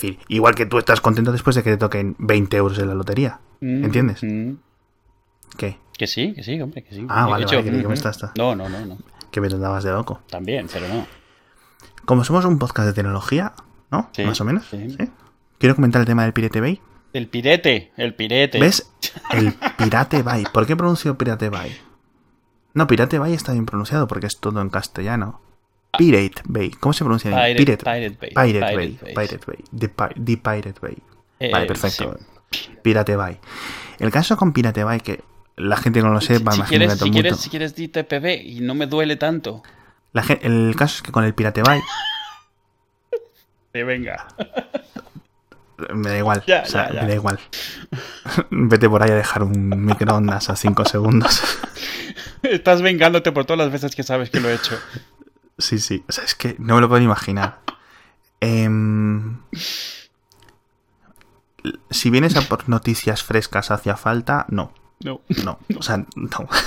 decir, igual que tú estás contento después de que te toquen 20 euros en la lotería. Mm, ¿Entiendes? mm. ¿Qué? Que sí, que sí, hombre, que sí. Ah, He vale, dicho, vale, creí que me mm, estás- No, no, no, no. Que me andabas de loco. También, pero no. Como somos un podcast de tecnología, ¿no? Sí, Más o menos. sí. ¿sí? Quiero comentar el tema del Pirate Bay. El pirete, el pirete. ¿Ves? El Pirate Bay. ¿Por qué pronuncio Pirate Bay? No, Pirate Bay está bien pronunciado porque es todo en castellano. Pirate Bay. ¿Cómo se pronuncia? Pirate, Pirate, Pirate Bay. Pirate Bay. Bay. Pirate Bay. The, Pi- The Pirate Bay. Eh, Vale, perfecto. sí. Pirate Bay. El caso con Pirate Bay, que la gente no lo sepa, si, imagino quieres, si, quieres, mundo- si quieres, di TPB y no me duele tanto. la el caso es que con el Pirate Bay Sí, venga. me da igual. Ya, o sea, ya, ya. me da igual. Vete por ahí a dejar un microondas a 5 segundos. Estás vengándote por todas las veces que sabes que lo he hecho. Sí, sí. O sea, es que no me lo puedo imaginar. Em, si vienes a por noticias frescas hacia falta, no. No. No. O sea, no.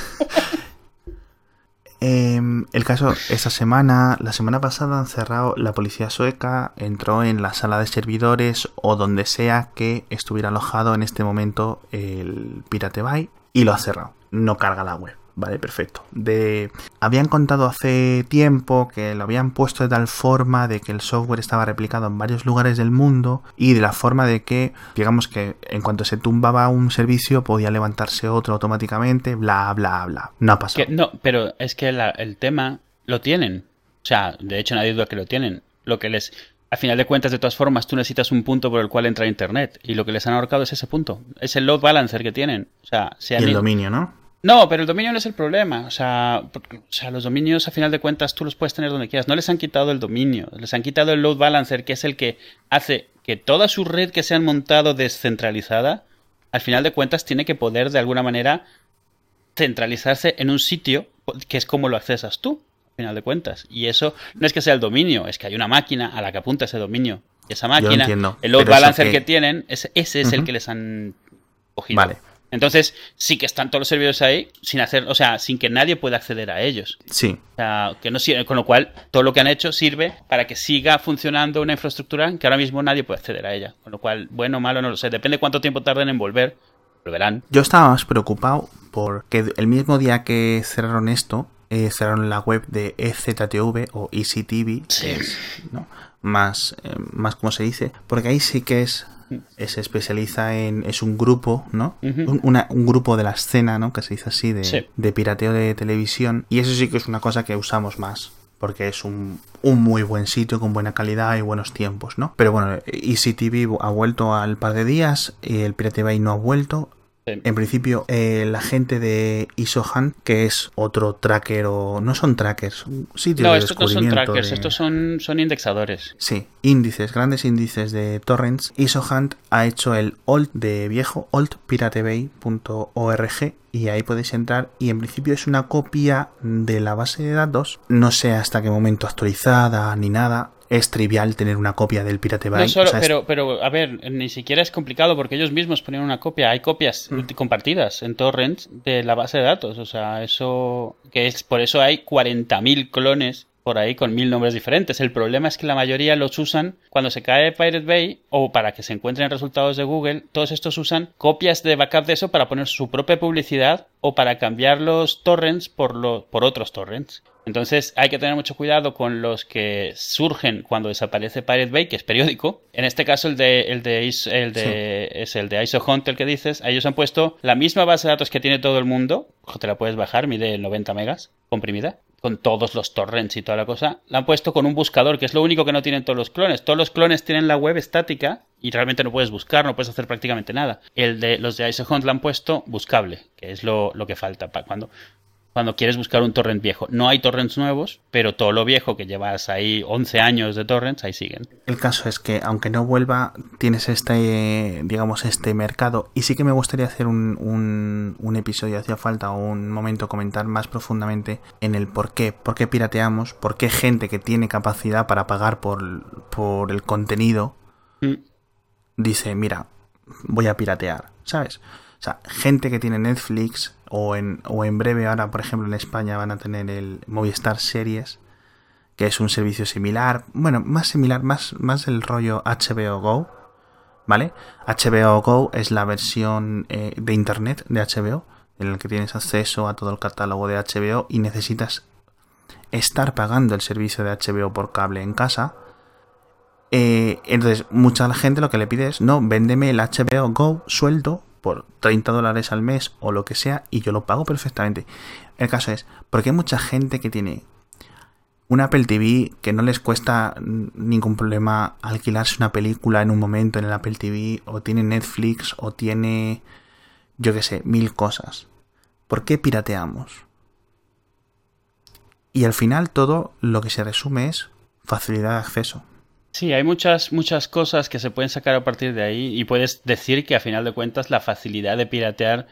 Em, el caso, esta semana, la semana pasada han cerrado, la policía sueca entró en la sala de servidores o donde sea que estuviera alojado en este momento el Pirate Bay y lo ha cerrado. No carga la web. Vale, perfecto. De... Habían contado hace tiempo que lo habían puesto de tal forma de que el software estaba replicado en varios lugares del mundo y de la forma de que, digamos que en cuanto se tumbaba un servicio podía levantarse otro automáticamente, bla, bla, bla. No ha pasado. Que- no, pero es que la- el tema lo tienen. O sea, de hecho nadie duda que lo tienen. Lo que les... A final de cuentas, de todas formas, tú necesitas un punto por el cual entra Internet. Y lo que les han ahorcado es ese punto. Es el load balancer que tienen. O sea, se Y han el ido- dominio, ¿no? No, pero el dominio no es el problema. O sea, porque- o sea, los dominios, a final de cuentas, tú los puedes tener donde quieras. No les han quitado el dominio. Les han quitado el load balancer, que es el que hace que toda su red que se han montado descentralizada, al final de cuentas, tiene que poder, de alguna manera, centralizarse en un sitio que es como lo accesas tú, al final de cuentas. Y eso no es que sea el dominio, es que hay una máquina a la que apunta ese dominio. Y esa máquina, entiendo, el load balancer que- que... tienen, ese, ese es el que les han cogido. Vale. Entonces, sí que están todos los servidores ahí sin hacer, o sea, sin que nadie pueda acceder a ellos. Sí. O sea, que no sirve, con lo cual todo lo que han hecho sirve para que siga funcionando una infraestructura que ahora mismo nadie puede acceder a ella. Con lo cual, bueno o malo, no lo sé. Depende cuánto tiempo tarden en volver. Volverán. Yo estaba más preocupado porque el mismo día que cerraron esto, eh, cerraron la web de EZTV o ECTV, Sí. que es ¿no? más, eh, más como se dice, porque ahí sí que es se especializa en es un grupo, ¿no? Un, una- un grupo de la escena, ¿no? Que se dice así de, Sí. de pirateo de televisión y eso sí que es una cosa que usamos más. Porque es un, un muy buen sitio con buena calidad y buenos tiempos, ¿no? Pero bueno, ECTV ha vuelto al par de días, y el Pirate Bay no ha vuelto. Sí. En principio, eh, la gente de ISOHAN, que es otro tracker o... No son trackers, un sitio No, de estos no son descubrimiento trackers, de- estos son, son indexadores. Sí, índices, grandes índices de torrents. ISOHunt ha hecho el alt de viejo, altpiratebay.org y ahí podéis entrar y en principio es una copia de la base de datos. No sé hasta qué momento actualizada ni nada. Es trivial tener una copia del Pirate Bay. No solo, o sea, es- pero, pero, a ver, ni siquiera es complicado porque ellos mismos ponen una copia. Hay copias Mm. compartidas en torrents de la base de datos. O sea, eso. que es Por eso hay 40.000 clones por ahí con mil nombres diferentes. El problema es que la mayoría los usan cuando se cae Pirate Bay o para que se encuentren resultados de Google. Todos estos usan copias de backup de eso para poner su propia publicidad o para cambiar los torrents por, lo- por otros torrents. Entonces hay que tener mucho cuidado con los que surgen cuando desaparece Pirate Bay, que es periódico. En este caso el de, el de, el de es el de ISOHunt el que dices. A ellos han puesto la misma base de datos que tiene todo el mundo. Te la puedes bajar, mide 90 megas comprimida. Con todos los torrents y toda la cosa. La han puesto con un buscador, que es lo único que no tienen todos los clones. Todos los clones tienen la web estática y realmente no puedes buscar, no puedes hacer prácticamente nada. El de los de ISOHunt la han puesto buscable, que es lo, lo que falta para cuando cuando quieres buscar un torrent viejo. No hay torrents nuevos, pero todo lo viejo que llevas ahí 11 años de torrents, ahí siguen. El caso es que, aunque no vuelva, tienes este, digamos, este mercado. Y sí que me gustaría hacer un, un, un episodio, hacía falta, un momento comentar más profundamente en el por qué, por qué pirateamos, por qué gente que tiene capacidad para pagar por, por el contenido Mm. dice, mira, voy a piratear, ¿sabes? O sea, gente que tiene Netflix o en, o en breve ahora, por ejemplo, en España van a tener el Movistar Series que es un servicio similar, bueno, más similar, más, más del rollo HBO Go, ¿vale? HBO Go es la versión eh, de Internet de HBO, en el que tienes acceso a todo el catálogo de HBO y necesitas estar pagando el servicio de HBO por cable en casa. Eh, entonces, mucha gente lo que le pide es, no, véndeme el HBO Go suelto por 30 dólares al mes o lo que sea y yo lo pago perfectamente. El caso es, porque hay mucha gente que tiene un Apple TV que no les cuesta ningún problema alquilarse una película en un momento en el Apple TV, o tiene Netflix, o tiene, yo qué sé, mil cosas. ¿Por qué pirateamos? Y al final todo lo que se resume es facilidad de acceso. Sí, hay muchas, muchas cosas que se pueden sacar a partir de ahí y puedes decir que a final de cuentas la facilidad de piratear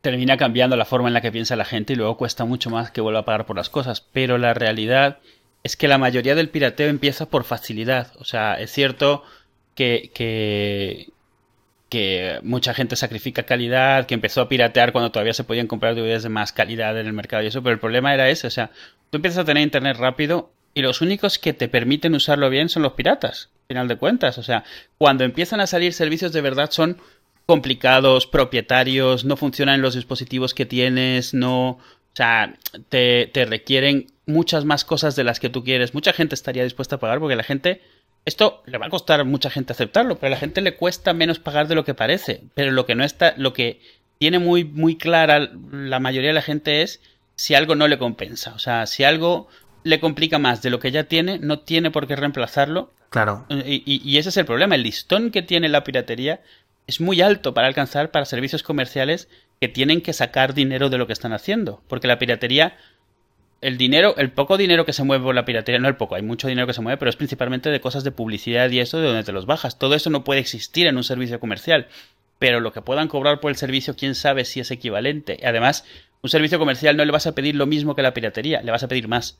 termina cambiando la forma en la que piensa la gente y luego cuesta mucho más que vuelva a pagar por las cosas. Pero la realidad es que la mayoría del pirateo empieza por facilidad. O sea, es cierto que, que, que mucha gente sacrifica calidad, que empezó a piratear cuando todavía se podían comprar DVDs de más calidad en el mercado y eso, pero el problema era ese. O sea, tú empiezas a tener internet rápido y los únicos que te permiten usarlo bien son los piratas, al final de cuentas. O sea, cuando empiezan a salir servicios de verdad son complicados, propietarios, no funcionan los dispositivos que tienes, no, o sea, te, te, requieren muchas más cosas de las que tú quieres. Mucha gente estaría dispuesta a pagar porque la gente, esto le va a costar a mucha gente aceptarlo, pero a la gente le cuesta menos pagar de lo que parece. Pero lo que no está, lo que tiene muy, muy clara la mayoría de la gente es si algo no le compensa. O sea, si algo le complica más de lo que ya tiene, no tiene por qué reemplazarlo. Claro. Y, y, y ese es el problema. El listón que tiene la piratería es muy alto para alcanzar para servicios comerciales que tienen que sacar dinero de lo que están haciendo. Porque la piratería, el dinero, el poco dinero que se mueve por la piratería, no el poco, hay mucho dinero que se mueve, pero es principalmente de cosas de publicidad y eso de donde te los bajas. Todo eso no puede existir en un servicio comercial. Pero lo que puedan cobrar por el servicio, quién sabe si es equivalente. Además, un servicio comercial no le vas a pedir lo mismo que la piratería, le vas a pedir más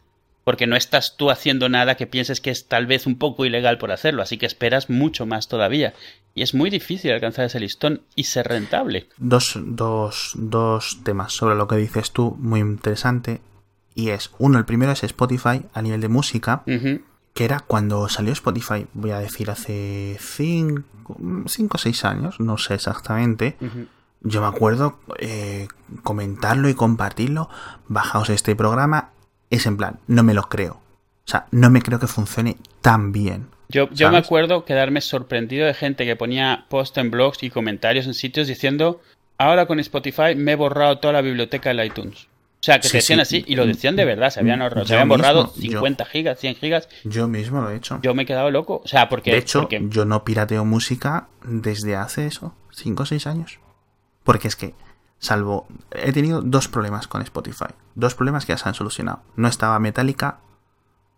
porque no estás tú haciendo nada que pienses que es tal vez un poco ilegal por hacerlo, así que esperas mucho más todavía. Y es muy difícil alcanzar ese listón y ser rentable. Dos, dos, dos temas sobre lo que dices tú, muy interesante. Y es, uno, el primero es Spotify a nivel de música, uh -huh. que era cuando salió Spotify, voy a decir hace 5 o 6 años, no sé exactamente. Uh -huh. Yo me acuerdo eh, comentarlo y compartirlo. Bajaos este programa es en plan, no me lo creo. O sea, no me creo que funcione tan bien. Yo, yo me acuerdo quedarme sorprendido de gente que ponía post en blogs y comentarios en sitios diciendo, ahora con Spotify me he borrado toda la biblioteca del iTunes. O sea, que sí, decían sí. así y lo decían de verdad, se habían, ahorrado, se habían borrado mismo, 50 yo, gigas, 100 gigas. Yo mismo lo he hecho. Yo me he quedado loco. O sea, porque... De hecho, porque... yo no pirateo música desde hace eso, 5 o 6 años. Porque es que Salvo, he tenido dos problemas con Spotify. Dos problemas que ya se han solucionado. No estaba Metallica,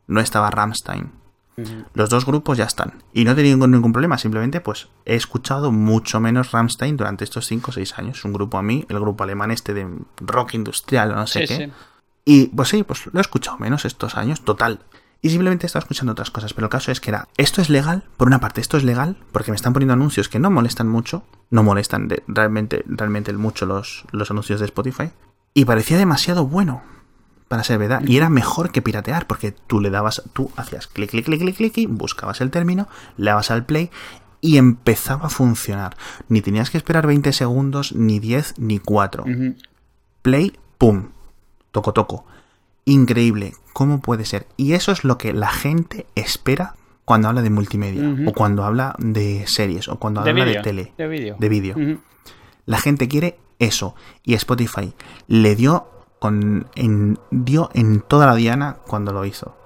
no estaba Ramstein. Uh -huh. Los dos grupos ya están. Y no he tenido ningún problema. Simplemente, pues, he escuchado mucho menos Ramstein durante estos 5 o 6 años. Un grupo a mí, el grupo alemán este de rock industrial o no sé sí, qué. Sí. Y pues sí, pues lo he escuchado menos estos años, total. Y simplemente he estado escuchando otras cosas. Pero el caso es que era, esto es legal, por una parte, esto es legal, porque me están poniendo anuncios que no molestan mucho, no molestan de, realmente, realmente mucho los, los anuncios de Spotify. Y parecía demasiado bueno para ser verdad. Y era mejor que piratear, porque tú le dabas, tú hacías clic, clic, clic, clic, clic, y buscabas el término, le dabas al play y empezaba a funcionar. Ni tenías que esperar 20 segundos, ni 10, ni 4. Uh -huh. Play, pum, toco, toco. Increíble, ¿cómo puede ser? Y eso es lo que la gente espera cuando habla de multimedia, uh -huh. o cuando habla de series, o cuando de habla video, de tele, de vídeo. De. Uh -huh. La gente quiere eso. Y Spotify le dio con, en, dio en toda la diana cuando lo hizo.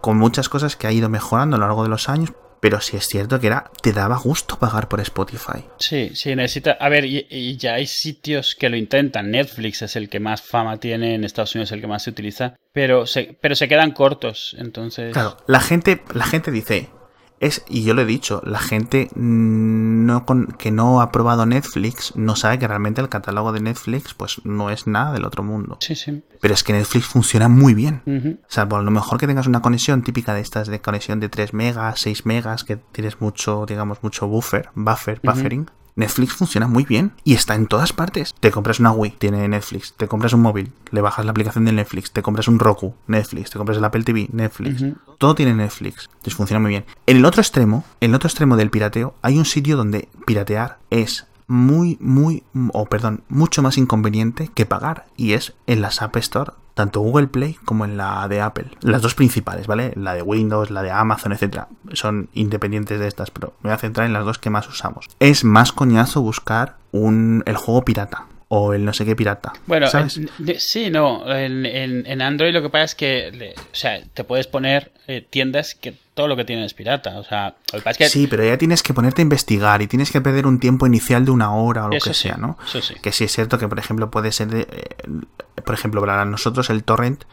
Con muchas cosas que ha ido mejorando a lo largo de los años, pero sí es cierto que era te daba gusto pagar por Spotify. Sí, sí, necesita... A ver, y, y, ya hay sitios que lo intentan. Netflix es el que más fama tiene, en Estados Unidos es el que más se utiliza, pero se, pero se quedan cortos, entonces... Claro, la gente, la gente dice... Es, y yo lo he dicho, la gente no con, que no ha probado Netflix no sabe que realmente el catálogo de Netflix pues no es nada del otro mundo. Sí, sí. Pero es que Netflix funciona muy bien. Uh -huh. O sea, por lo mejor que tengas una conexión típica de estas de conexión de 3 megas, 6 megas, que tienes mucho, digamos, mucho buffer, buffer, buffering. Uh -huh. Netflix funciona muy bien y está en todas partes. Te compras una Wii, tiene Netflix. Te compras un móvil, le bajas la aplicación de Netflix. Te compras un Roku, Netflix. Te compras el Apple TV, Netflix. Todo tiene Netflix. Entonces funciona muy bien. En el otro extremo, en el otro extremo del pirateo, hay un sitio donde piratear es muy, muy, o perdón, mucho más inconveniente que pagar. Y es en las App Store, tanto Google Play como en la de Apple. Las dos principales, ¿vale? La de Windows, la de Amazon, etcétera. Son independientes de estas, pero me voy a centrar en las dos que más usamos. Es más coñazo buscar un, el juego pirata o el no sé qué pirata. Bueno, ¿sabes? sí, no. En, en, Android lo que pasa es que, o sea, te puedes poner eh, tiendas que todo lo que tienen es pirata. O sea, lo que pasa es que... Sí, pero ya tienes que ponerte a investigar y tienes que perder un tiempo inicial de una hora o lo Eso que sí, sea, ¿no? eso sí. Que sí es cierto que, por ejemplo, puede ser, de- eh, por ejemplo, para nosotros el torrent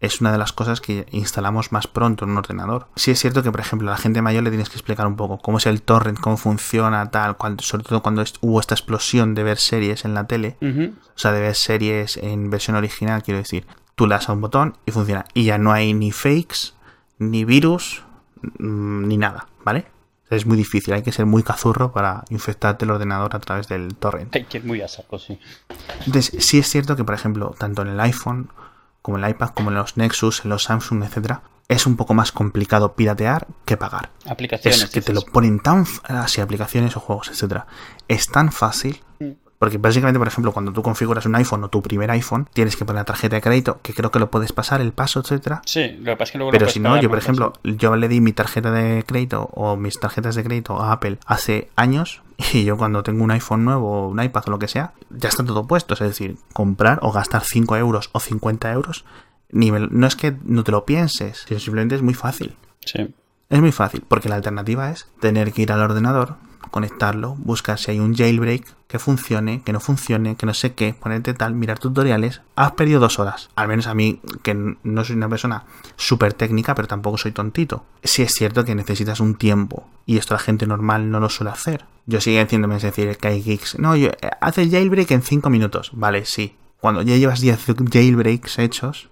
es una de las cosas que instalamos más pronto en un ordenador. Sí es cierto que, por ejemplo, a la gente mayor le tienes que explicar un poco cómo es el torrent, cómo funciona, tal, cuando- sobre todo cuando hubo esta explosión de ver series en la tele, o sea, de ver series en versión original, quiero decir. Tú le das a un botón y funciona. Y ya no hay ni fakes, ni virus, mm, ni nada, ¿vale? Es muy difícil, hay que ser muy cazurro para infectarte el ordenador a través del torrent. Hay que ir muy a saco, sí. Entonces, sí es cierto que, por ejemplo, tanto en el iPhone, como en el iPad, como en los Nexus, en los Samsung, etcétera, es un poco más complicado piratear que pagar. Aplicaciones. Es que te lo ponen tan así aplicaciones o juegos, etcétera. Es tan fácil. Porque básicamente, por ejemplo, cuando tú configuras un iPhone o tu primer iPhone, tienes que poner la tarjeta de crédito, que creo que lo puedes pasar, el paso, etcétera. Sí, lo que pasa es que luego Pero si no, yo por ejemplo, yo le di mi tarjeta de crédito o mis tarjetas de crédito a Apple hace años y yo cuando tengo un iPhone nuevo o un iPad o lo que sea, ya está todo puesto. Es decir, comprar o gastar 5 euros o 50 euros, ni me- no es que no te lo pienses, sino simplemente es muy fácil. Sí. Es muy fácil, porque la alternativa es tener que ir al ordenador, conectarlo, buscar si hay un jailbreak que funcione, que no funcione, que no sé qué, ponerte tal, mirar tutoriales. Has perdido dos horas. Al menos a mí, que no soy una persona súper técnica, pero tampoco soy tontito. Sí es cierto que necesitas un tiempo, y esto la gente normal no lo suele hacer. Yo sigo diciéndome, es decir, que hay geeks. No, yo, eh, haz el jailbreak en 5 minutos. Vale, sí. Cuando ya llevas 10 jailbreaks hechos,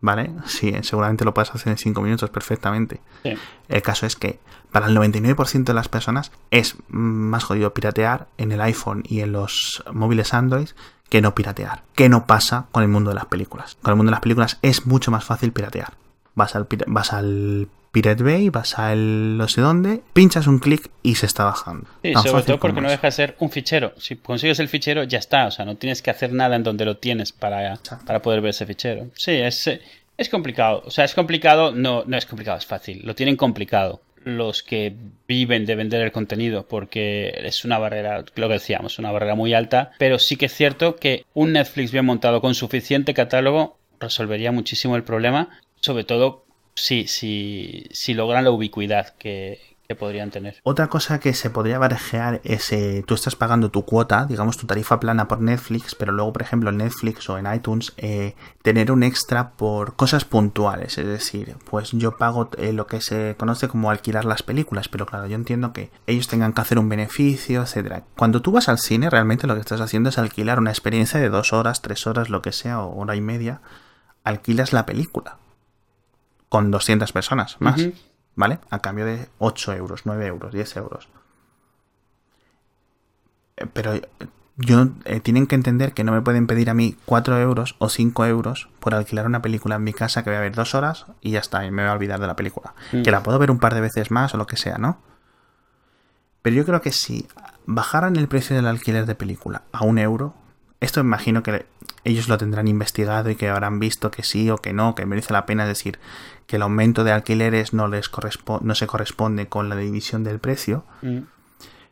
¿vale? Sí, seguramente lo puedes hacer en 5 minutos perfectamente. sí. El caso es que para el 99% de las personas es más jodido piratear en el iPhone y en los móviles Android que no piratear. ¿Qué no pasa con el mundo de las películas? Con el mundo de las películas es mucho más fácil piratear. Vas al, vas al Pirate Bay, vas al no sé dónde, pinchas un clic y se está bajando. Sí, Tan sobre todo porque no deja de ser un fichero. Si consigues el fichero, ya está. O sea, no tienes que hacer nada en donde lo tienes para, Exacto. para poder ver ese fichero. Sí, es, es complicado. O sea, es complicado. No, no es complicado, es fácil. Lo tienen complicado los que viven de vender el contenido porque es una barrera, lo que decíamos, una barrera muy alta. Pero sí que es cierto que un Netflix bien montado con suficiente catálogo resolvería muchísimo el problema. Sobre todo si, si, si logran la ubicuidad que, que podrían tener. Otra cosa que se podría barajear es, eh, tú estás pagando tu cuota, digamos tu tarifa plana por Netflix, pero luego, por ejemplo, en Netflix o en iTunes, eh, tener un extra por cosas puntuales. Es decir, pues yo pago eh, lo que se conoce como alquilar las películas, pero claro, yo entiendo que ellos tengan que hacer un beneficio, etcétera. Cuando tú vas al cine, realmente lo que estás haciendo es alquilar una experiencia de dos horas, tres horas, lo que sea, o hora y media. Alquilas la película con 200 personas más. ¿vale? A cambio de 8 euros, 9 euros, 10 euros. Eh, Pero eh, yo eh, tienen que entender que no me pueden pedir a mí 4 euros o 5 euros por alquilar una película en mi casa que voy a ver dos horas y ya está, y me voy a olvidar de la película. Mm. Que la puedo ver un par de veces más o lo que sea, ¿no? Pero yo creo que si bajaran el precio del alquiler de película a un euro, esto imagino que ellos lo tendrán investigado y que habrán visto que sí o que no, que merece la pena es decir que el aumento de alquileres no les no se corresponde con la división del precio, Mm.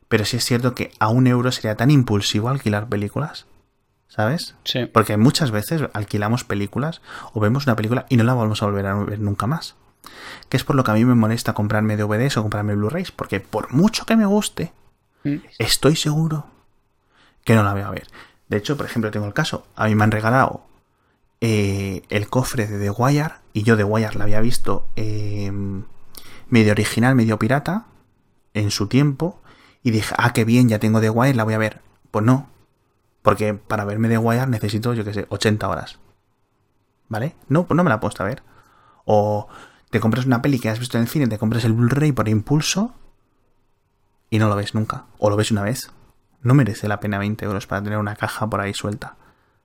pero sí es cierto que a un euro sería tan impulsivo alquilar películas, ¿sabes? Sí. Porque muchas veces alquilamos películas o vemos una película y no la volvemos a volver a ver nunca más. Que es por lo que a mí me molesta comprarme DVDs o comprarme Blu-rays, porque por mucho que me guste, Mm. estoy seguro que no la voy a ver. De hecho, por ejemplo, tengo el caso. A mí me han regalado eh, el cofre de The Wire y yo The Wire la había visto eh, medio original, medio pirata en su tiempo y dije, ah, qué bien, ya tengo The Wire, la voy a ver. Pues no, porque para verme The Wire necesito, yo qué sé, 80 horas. ¿Vale? No, pues no me la he puesto a ver. O te compras una peli que has visto en el cine, te compras el Blu-ray por impulso y no lo ves nunca. O lo ves una vez. No merece la pena 20 euros para tener una caja por ahí suelta.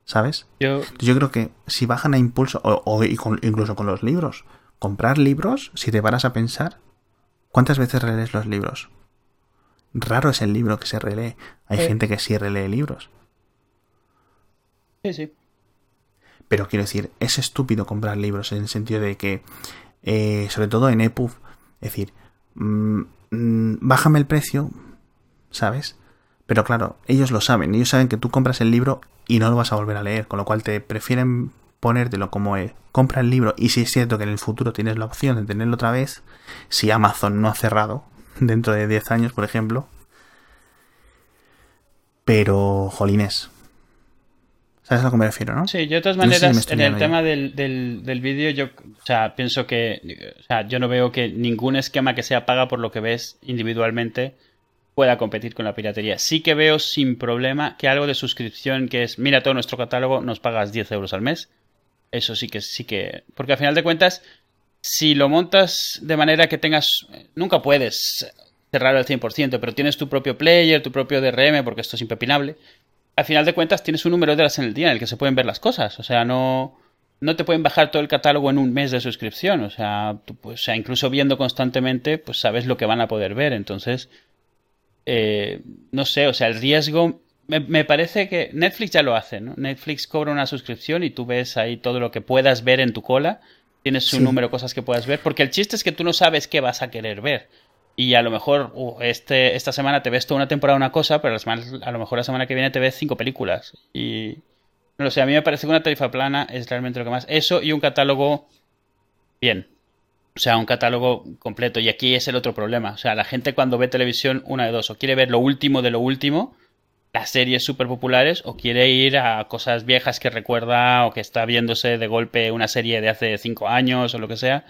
¿Sabes? Yo, Yo creo que si bajan a impulso, o, o y con- incluso con los libros, comprar libros, si te paras a pensar, ¿cuántas veces relees los libros? Raro es el libro que se relee. Hay Eh. gente que sí relee libros. sí, sí. Pero quiero decir, es estúpido comprar libros en el sentido de que, eh, sobre todo en EPUB, es decir, mm, mm, bájame el precio, ¿sabes? Pero claro, ellos lo saben, ellos saben que tú compras el libro y no lo vas a volver a leer, con lo cual te prefieren ponértelo como eh, compra el libro y si es cierto que en el futuro tienes la opción de tenerlo otra vez, si Amazon no ha cerrado dentro de 10 años, por ejemplo. Pero, jolines. ¿Sabes a lo que me refiero, no? Sí, yo de todas No sé si maneras, en el ya. tema del, del, del vídeo, yo o sea, pienso que, o sea, yo no veo que ningún esquema que sea paga por lo que ves individualmente pueda competir con la piratería. Sí que veo sin problema que algo de suscripción que es, mira todo nuestro catálogo, nos pagas 10 euros al mes. Eso sí que, sí que, porque al final de cuentas, si lo montas de manera que tengas, nunca puedes cerrar al 100%, pero tienes tu propio player, tu propio DRM, porque esto es impepinable al final de cuentas tienes un número de horas en el día en el que se pueden ver las cosas. O sea, no, no te pueden bajar todo el catálogo en un mes de suscripción. O sea, tú, pues, o sea, incluso viendo constantemente, pues sabes lo que van a poder ver. Entonces, eh, no sé, o sea, el riesgo... Me, me parece que Netflix ya lo hace, ¿no? Netflix cobra una suscripción y tú ves ahí todo lo que puedas ver en tu cola. Tienes un Sí. número de cosas que puedas ver. Porque el chiste es que tú no sabes qué vas a querer ver. Y a lo mejor uh, este, esta semana te ves toda una temporada una cosa, pero la semana- a lo mejor la semana que viene te ves cinco películas. Y no lo sé, a mí me parece que una tarifa plana es realmente lo que más. Eso y un catálogo bien. O sea, un catálogo completo. Y aquí es el otro problema. O sea, la gente cuando ve televisión, una de dos, o quiere ver lo último de lo último, las series súper populares, o quiere ir a cosas viejas que recuerda o que está viéndose de golpe una serie de hace cinco años o lo que sea.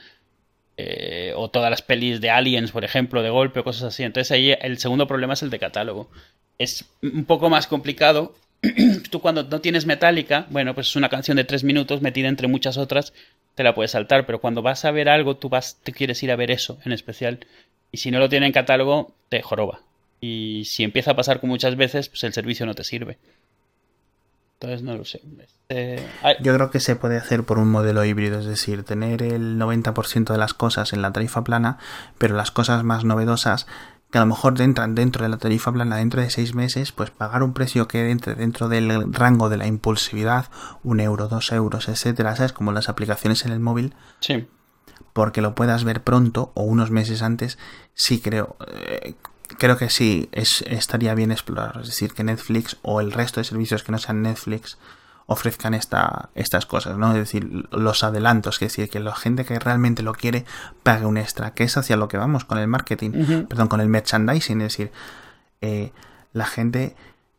Eh, o todas las pelis de Aliens, por ejemplo, de golpe o cosas así. Entonces ahí el segundo problema es el de catálogo. Es un poco más complicado. Tú cuando no tienes Metallica, bueno, pues es una canción de tres minutos metida entre muchas otras, te la puedes saltar, pero cuando vas a ver algo, tú vas, te quieres ir a ver eso en especial. Y si no lo tiene en catálogo, te joroba. Y si empieza a pasar con muchas veces, pues el servicio no te sirve. Entonces no lo sé. Este, Yo creo que se puede hacer por un modelo híbrido, es decir, tener el 90% de las cosas en la tarifa plana, pero las cosas más novedosas que a lo mejor entran dentro de la tarifa plana dentro de seis meses, pues pagar un precio que entre dentro del rango de la impulsividad, un euro, dos euros, etcétera, ¿sabes? Como las aplicaciones en el móvil, sí. porque lo puedas ver pronto o unos meses antes, sí creo, eh, creo que sí es, estaría bien explorar. Es decir, que Netflix o el resto de servicios que no sean Netflix ofrezcan esta, estas cosas, ¿no? Es decir, los adelantos, que es decir, que la gente que realmente lo quiere pague un extra, que es hacia lo que vamos con el marketing, perdón, con el merchandising, es decir, eh, la gente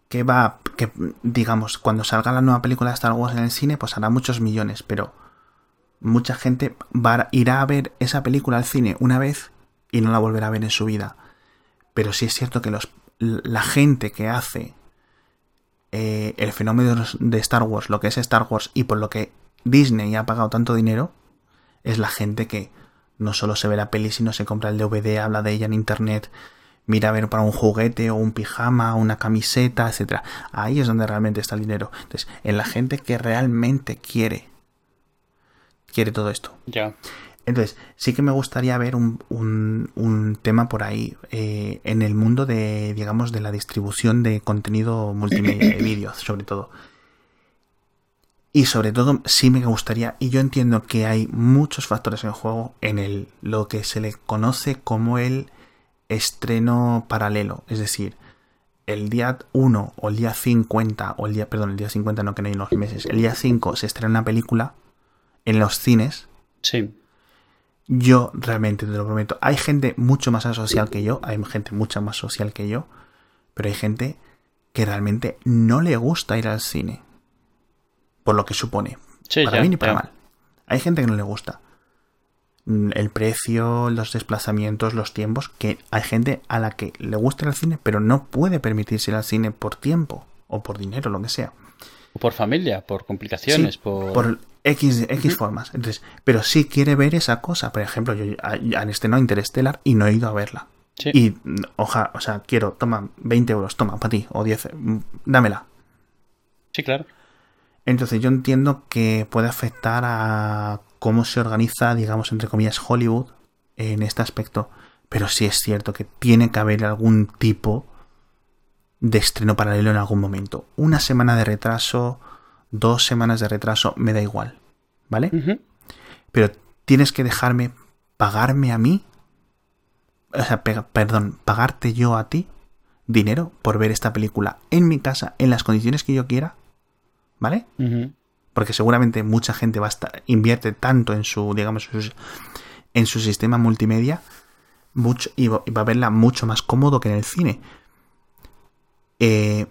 que va, que digamos, cuando salga la nueva película de Star Wars en el cine, pues hará muchos millones, pero mucha gente va, irá a ver esa película al cine una vez y no la volverá a ver en su vida. Pero sí es cierto que los, la gente que hace eh, el fenómeno de Star Wars, lo que es Star Wars y por lo que Disney ha pagado tanto dinero, es la gente que no solo se ve la peli, sino se compra el DVD, habla de ella en internet, mira a ver para un juguete o un pijama, una camiseta, etcétera. Ahí es donde realmente está el dinero. Entonces, en la gente que realmente quiere, quiere todo esto. Ya. Entonces, sí que me gustaría ver un, un- un tema por ahí eh, en el mundo de, digamos, de la distribución de contenido multimedia, de vídeos, sobre todo. Y sobre todo, sí me gustaría, y yo entiendo que hay muchos factores en juego en el, lo que se le conoce como el estreno paralelo. Es decir, el día 1 o el día 50, o el día, perdón, el día 50 no que no hay unos meses, el día 5 se estrena una película en los cines Sí. Yo realmente te lo prometo. Hay gente mucho más asocial que yo, hay gente mucho más social que yo, pero hay gente que realmente no le gusta ir al cine. Por lo que supone. Sí, para ya, bien y para ya. mal. Hay gente que no le gusta. Mm, El precio, los desplazamientos, los tiempos, que hay gente a la que le gusta ir al cine, pero no puede permitirse ir al cine por tiempo o por dinero, lo que sea. O por familia, por complicaciones, Sí, por... por X, X formas. Entonces, pero sí quiere ver esa cosa. Por ejemplo, yo a- han estrenado Interstellar y no he ido a verla. Y, oja, o sea, quiero, toma, 20 euros, toma, para ti, o 10, mm, dámela. Sí, claro. Entonces yo entiendo que puede afectar a cómo se organiza, digamos, entre comillas, Hollywood en este aspecto. Pero sí es cierto que tiene que haber algún tipo de estreno paralelo en algún momento. Una semana de retraso, dos semanas de retraso, me da igual. ¿Vale? Pero tienes que dejarme pagarme a mí. O sea, perdón, pagarte yo a ti dinero por ver esta película en mi casa, en las condiciones que yo quiera. ¿Vale? Porque seguramente mucha gente va a estar, invierte tanto en su, digamos, en su sistema multimedia mucho, y va a verla mucho más cómodo que en el cine. Eh,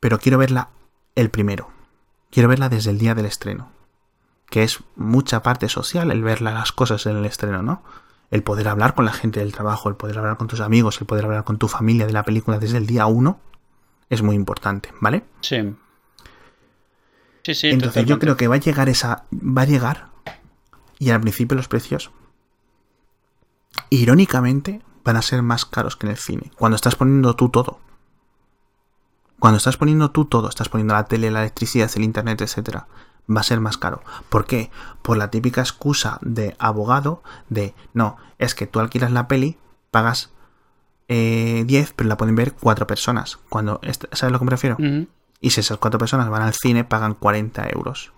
pero quiero verla el primero. Quiero verla desde el día del estreno. Que es mucha parte social el ver las cosas en el estreno, ¿no? El poder hablar con la gente del trabajo, el poder hablar con tus amigos, el poder hablar con tu familia de la película desde el día uno es muy importante, ¿vale? Sí. Sí, sí. Entonces yo creo que va a llegar esa. Va a llegar. Y al principio los precios. Irónicamente, van a ser más caros que en el cine. Cuando estás poniendo tú todo. Cuando estás poniendo tú todo, estás poniendo la tele, la electricidad, el internet, etcétera, va a ser más caro. ¿Por qué? Por la típica excusa de abogado de no, es que tú alquilas la peli, pagas 10, eh, pero la pueden ver cuatro personas. Cuando, ¿Sabes a lo que me refiero? Y si esas cuatro personas van al cine, pagan 40 euros.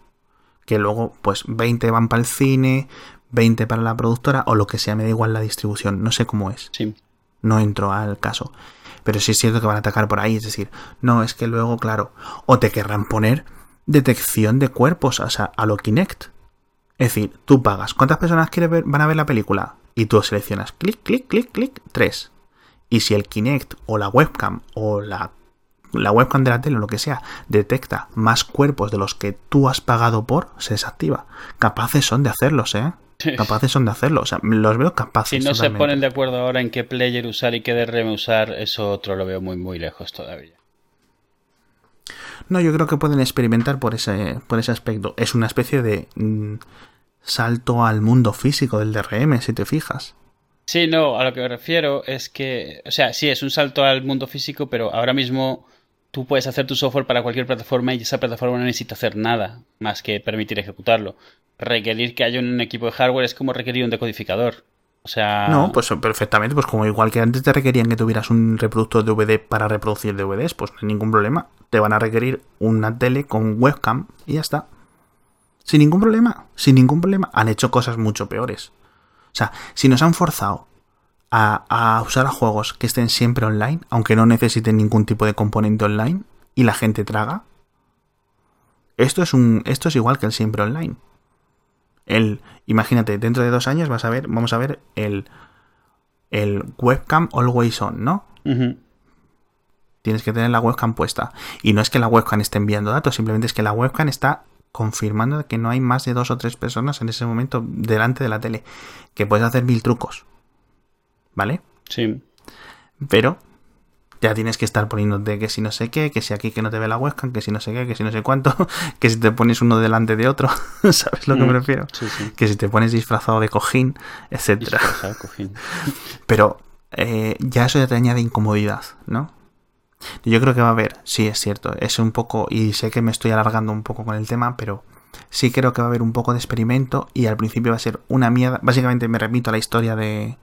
Que luego, pues 20 van para el cine, 20 para la productora o lo que sea, me da igual la distribución, no sé cómo es. Sí. No entro al caso. Pero sí es cierto que van a atacar por ahí, es decir, no, es que luego, claro, o te querrán poner detección de cuerpos, o sea, a lo Kinect. Es decir, tú pagas. ¿Cuántas personas quieres ver, van a ver la película? Y tú seleccionas clic, clic, clic, clic, tres. Y si el Kinect o la webcam o la, la webcam de la tele o lo que sea detecta más cuerpos de los que tú has pagado por, se desactiva. Capaces son de hacerlos, ¿eh? Capaces son de hacerlo, o sea, los veo capaces. Si no se ponen de acuerdo ahora en qué player usar y qué DRM usar, eso otro lo veo muy, muy lejos todavía. No, yo creo que pueden experimentar por ese, por ese aspecto. Es una especie de mm, salto al mundo físico del DRM, si te fijas. Sí, no, a lo que me refiero es que, o sea, sí, es un salto al mundo físico, pero ahora mismo tú puedes hacer tu software para cualquier plataforma y esa plataforma no necesita hacer nada más que permitir ejecutarlo requerir que haya un equipo de hardware es como requerir un decodificador. O sea. No, pues perfectamente, pues como igual que antes te requerían que tuvieras un reproductor de DVD para reproducir DVDs, pues no hay ningún problema. Te van a requerir una tele con webcam y ya está. Sin ningún problema, sin ningún problema. Han hecho cosas mucho peores. O sea, si nos han forzado a, a usar juegos que estén siempre online, aunque no necesiten ningún tipo de componente online, y la gente traga, esto es un. Esto es igual que el siempre online el, imagínate, dentro de dos años vas a ver, vamos a ver el, el webcam always on, ¿no? Tienes que tener la webcam puesta. Y no es que la webcam esté enviando datos, simplemente es que la webcam está confirmando que no hay más de dos o tres personas en ese momento delante de la tele. Que puedes hacer mil trucos. ¿Vale? Sí. Pero ya tienes que estar poniéndote que si no sé qué, que si aquí que no te ve la webcam, que si no sé qué, que si no sé cuánto, que si te pones uno delante de otro, ¿sabes lo que me mm, refiero? Que si te pones disfrazado de cojín, etcétera. Pero eh, ya eso ya te añade incomodidad, ¿no? Yo creo que va a haber, sí, es cierto, es un poco, y sé que me estoy alargando un poco con el tema, pero sí creo que va a haber un poco de experimento y al principio va a ser una mierda. Básicamente me remito a la historia de,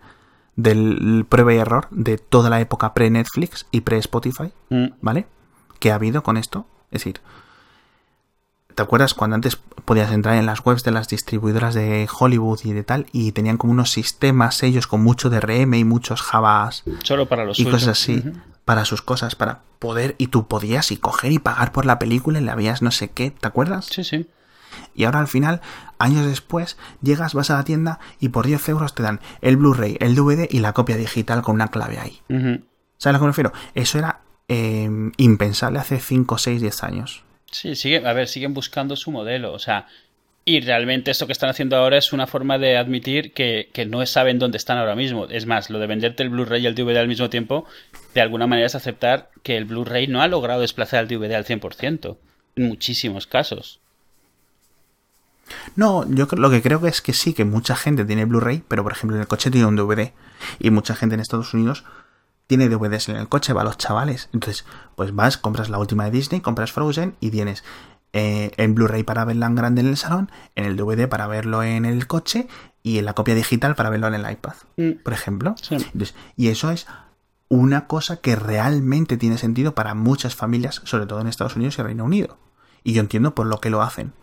del prueba y error de toda la época pre-Netflix y pre-Spotify, mm. ¿vale? Que ha habido con esto. Es decir, ¿te acuerdas cuando antes podías entrar en las webs de las distribuidoras de Hollywood y de tal y tenían como unos sistemas ellos con mucho DRM y muchos Javas Solo para los y cosas así, para sus cosas, para poder y tú podías y coger y pagar por la película y le habías no sé qué, ¿te acuerdas? Sí, sí. Y ahora al final, años después, llegas, vas a la tienda y por 10 euros te dan el Blu-ray, el DVD y la copia digital con una clave ahí. ¿Sabes a lo que me refiero? Eso era em, impensable hace 5, 6, 10 años. Sí, sigue, a ver, siguen buscando su modelo. O sea, y realmente esto que están haciendo ahora es una forma de admitir que, que, no saben dónde están ahora mismo. Es más, lo de venderte el Blu-ray y el DVD al mismo tiempo, de alguna manera es aceptar que el Blu-ray no ha logrado desplazar el DVD al 100%, en muchísimos casos. No, yo lo que creo que es que sí, que mucha gente tiene Blu-ray, pero por ejemplo en el coche tiene un DVD. Y mucha gente en Estados Unidos tiene DVDs en el coche, va a los chavales. Entonces, pues vas, compras la última de Disney, compras Frozen y tienes eh, en Blu-ray para verla en grande en el salón, en el DVD para verlo en el coche y en la copia digital para verlo en el iPad, mm. por ejemplo. y eso es una cosa que realmente tiene sentido para muchas familias, sobre todo en Estados Unidos y Reino Unido. Y yo entiendo por lo que lo hacen.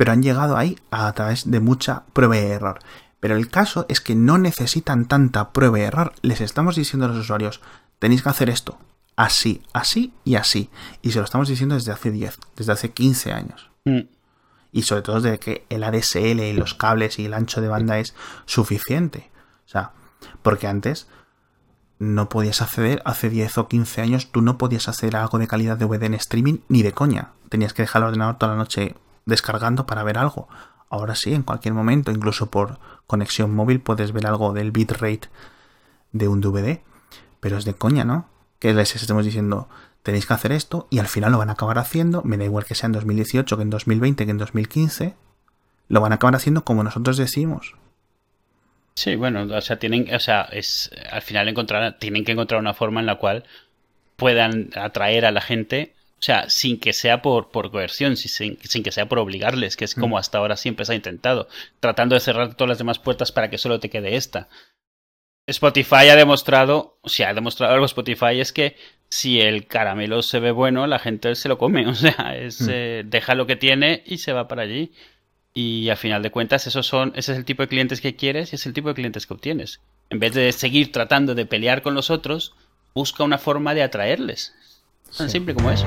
Pero han llegado ahí a través de mucha prueba y error. Pero el caso es que no necesitan tanta prueba y error. Les estamos diciendo a los usuarios, tenéis que hacer esto, así, así y así. Y se lo estamos diciendo desde hace 10, desde hace 15 años. Mm. Y sobre todo desde que el ADSL y los cables y el ancho de banda es suficiente. O sea, porque antes no podías acceder, hace 10 o 15 años tú no podías hacer algo de calidad de DVD en streaming ni de coña. Tenías que dejar el ordenador toda la noche descargando para ver algo. Ahora sí, en cualquier momento, incluso por conexión móvil, puedes ver algo del bitrate de un DVD. Pero es de coña, ¿no? Que les estemos diciendo, tenéis que hacer esto y al final lo van a acabar haciendo. Me da igual que sea en 2018, que en 2020, que en 2015. Lo van a acabar haciendo como nosotros decimos. Sí, bueno, o sea, tienen, o sea, es al final encontrar, tienen que encontrar una forma en la cual puedan atraer a la gente o sea, sin que sea por, por coerción, sin, sin, que sea por obligarles, que es como hasta ahora siempre se ha intentado, tratando de cerrar todas las demás puertas para que solo te quede esta. Spotify ha demostrado, o sea, ha demostrado algo Spotify es que si el caramelo se ve bueno, la gente se lo come, o sea, es, mm. eh, deja lo que tiene y se va para allí. Y a final de cuentas, esos son, ese es el tipo de clientes que quieres y es el tipo de clientes que obtienes. En vez de seguir tratando de pelear con los otros, busca una forma de atraerles. Tan simple como eso.